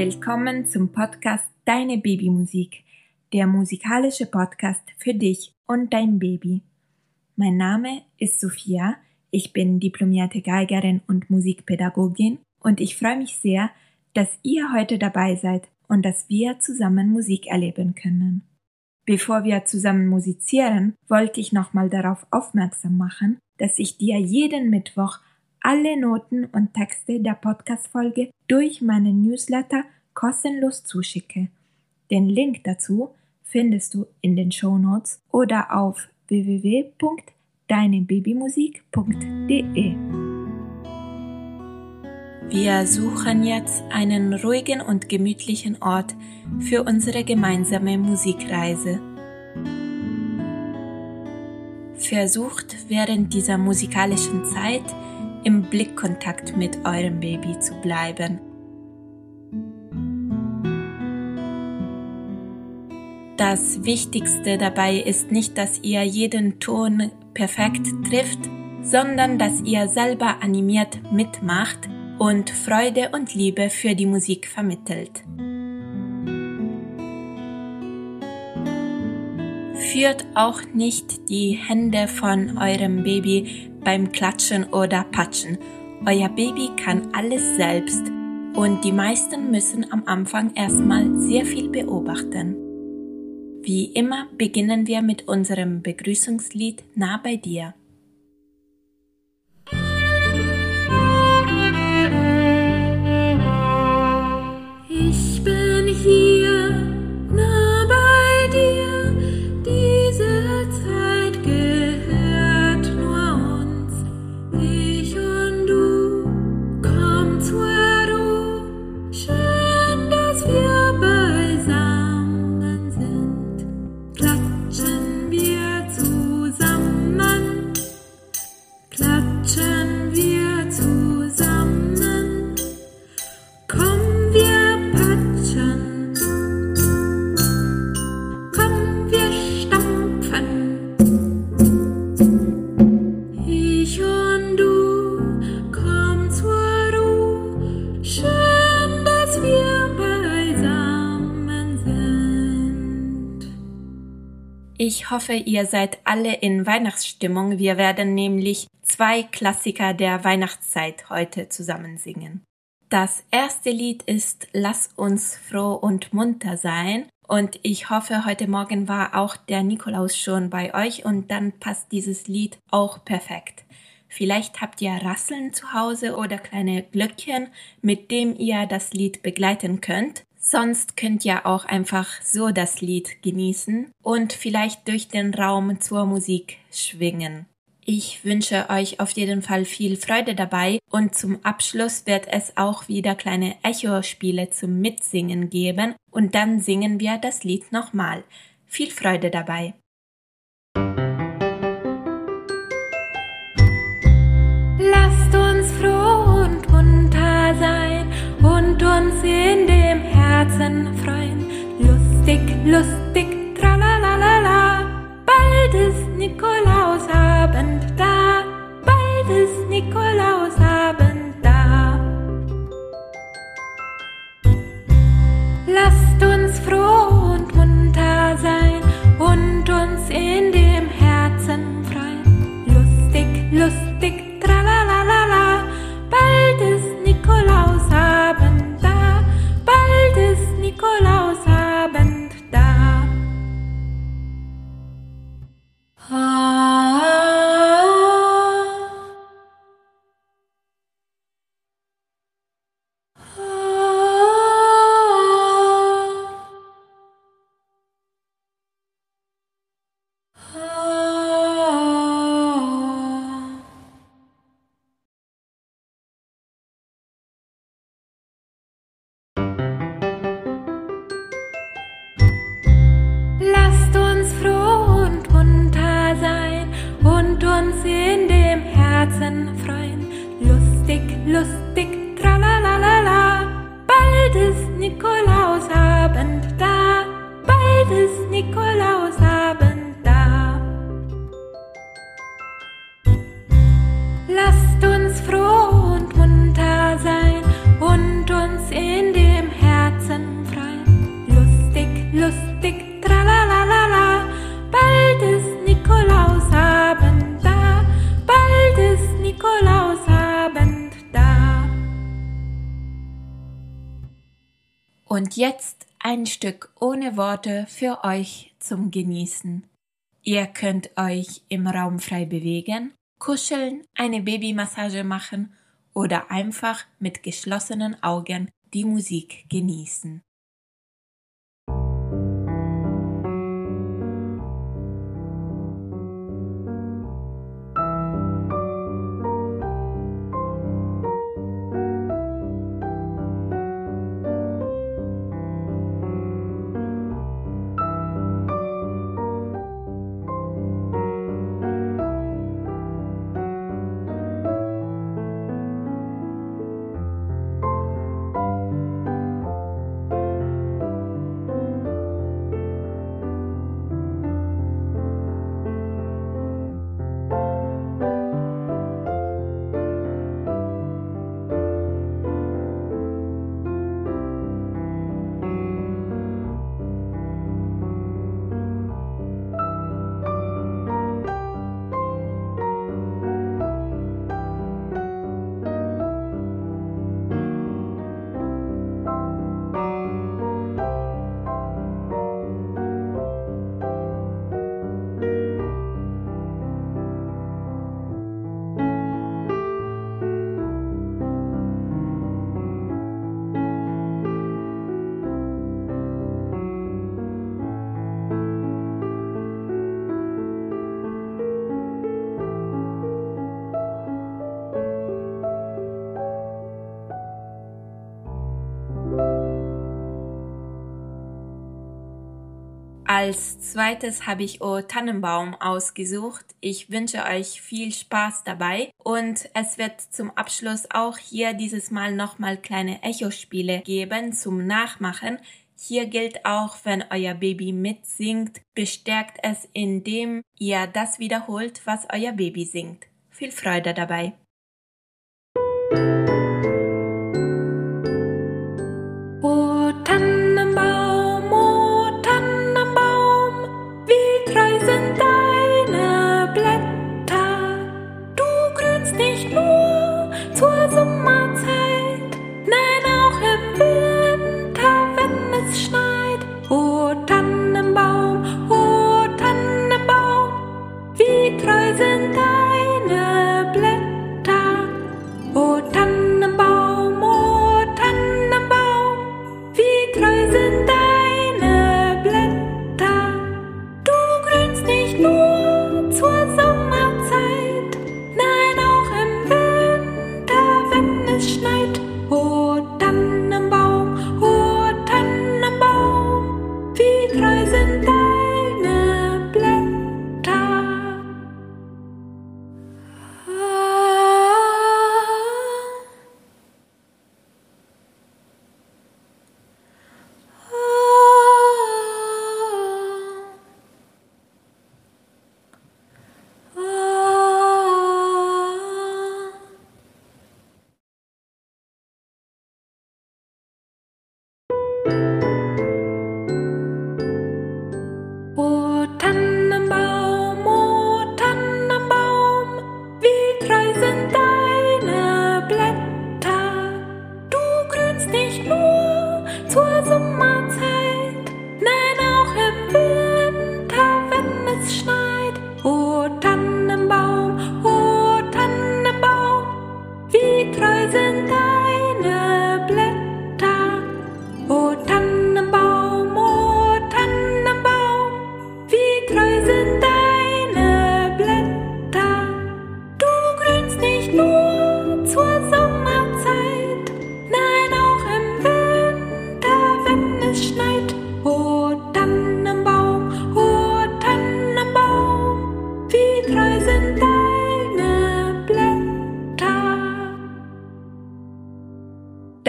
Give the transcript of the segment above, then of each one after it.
Willkommen zum Podcast Deine Babymusik, der musikalische Podcast für dich und dein Baby. Mein Name ist Sophia, ich bin diplomierte Geigerin und Musikpädagogin und ich freue mich sehr, dass ihr heute dabei seid und dass wir zusammen Musik erleben können. Bevor wir zusammen musizieren, wollte ich nochmal darauf aufmerksam machen, dass ich dir jeden Mittwoch alle Noten und Texte der Podcast-Folge durch meinen Newsletter kostenlos zuschicke. Den Link dazu findest du in den Show Notes oder auf www.deinebabymusik.de. Wir suchen jetzt einen ruhigen und gemütlichen Ort für unsere gemeinsame Musikreise. Versucht während dieser musikalischen Zeit im Blickkontakt mit eurem Baby zu bleiben. Das Wichtigste dabei ist nicht, dass ihr jeden Ton perfekt trifft, sondern dass ihr selber animiert mitmacht und Freude und Liebe für die Musik vermittelt. Führt auch nicht die Hände von eurem Baby beim Klatschen oder Patschen. Euer Baby kann alles selbst und die meisten müssen am Anfang erstmal sehr viel beobachten. Wie immer beginnen wir mit unserem Begrüßungslied Nah bei dir. Hoffe, ihr seid alle in Weihnachtsstimmung. Wir werden nämlich zwei Klassiker der Weihnachtszeit heute zusammen singen. Das erste Lied ist Lass uns froh und munter sein. Und ich hoffe, heute Morgen war auch der Nikolaus schon bei euch und dann passt dieses Lied auch perfekt. Vielleicht habt ihr Rasseln zu Hause oder kleine Glöckchen, mit dem ihr das Lied begleiten könnt. Sonst könnt ihr auch einfach so das Lied genießen und vielleicht durch den Raum zur Musik schwingen. Ich wünsche euch auf jeden Fall viel Freude dabei und zum Abschluss wird es auch wieder kleine Echo-Spiele zum Mitsingen geben und dann singen wir das Lied nochmal. Viel Freude dabei! Lasst uns froh und munter sein und uns in Herzen freuen. Lustig, lustig, tralalala. Bald ist Nikolausabend da. Bald ist Nikolausabend lustig, tralalalala. Bald ist Nikolausabend da, bald ist Nikolaus. Und jetzt ein Stück ohne Worte für euch zum Genießen. Ihr könnt euch im Raum frei bewegen, kuscheln, eine Babymassage machen oder einfach mit geschlossenen Augen die Musik genießen. Als zweites habe ich O Tannenbaum ausgesucht. Ich wünsche euch viel Spaß dabei und es wird zum Abschluss auch hier dieses Mal nochmal kleine Echospiele geben zum Nachmachen. Hier gilt auch, wenn euer Baby mitsingt, bestärkt es, indem ihr das wiederholt, was euer Baby singt. Viel Freude dabei!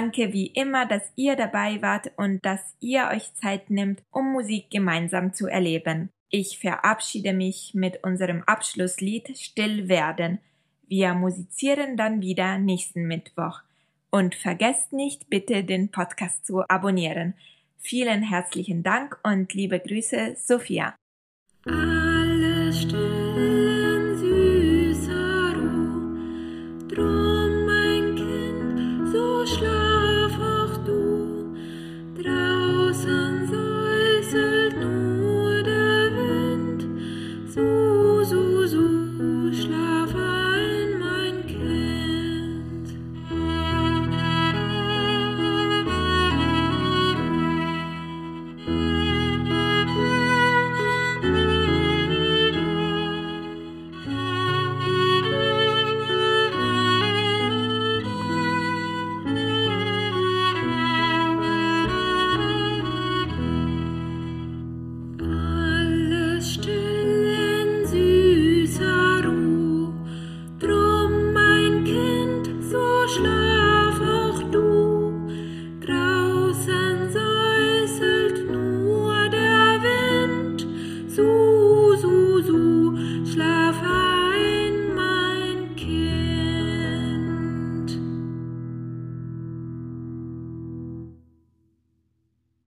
Danke wie immer, dass ihr dabei wart und dass ihr euch Zeit nimmt, um Musik gemeinsam zu erleben. Ich verabschiede mich mit unserem Abschlusslied Still werden. Wir musizieren dann wieder nächsten Mittwoch. Und vergesst nicht bitte den Podcast zu abonnieren. Vielen herzlichen Dank und liebe Grüße, Sophia. Ah.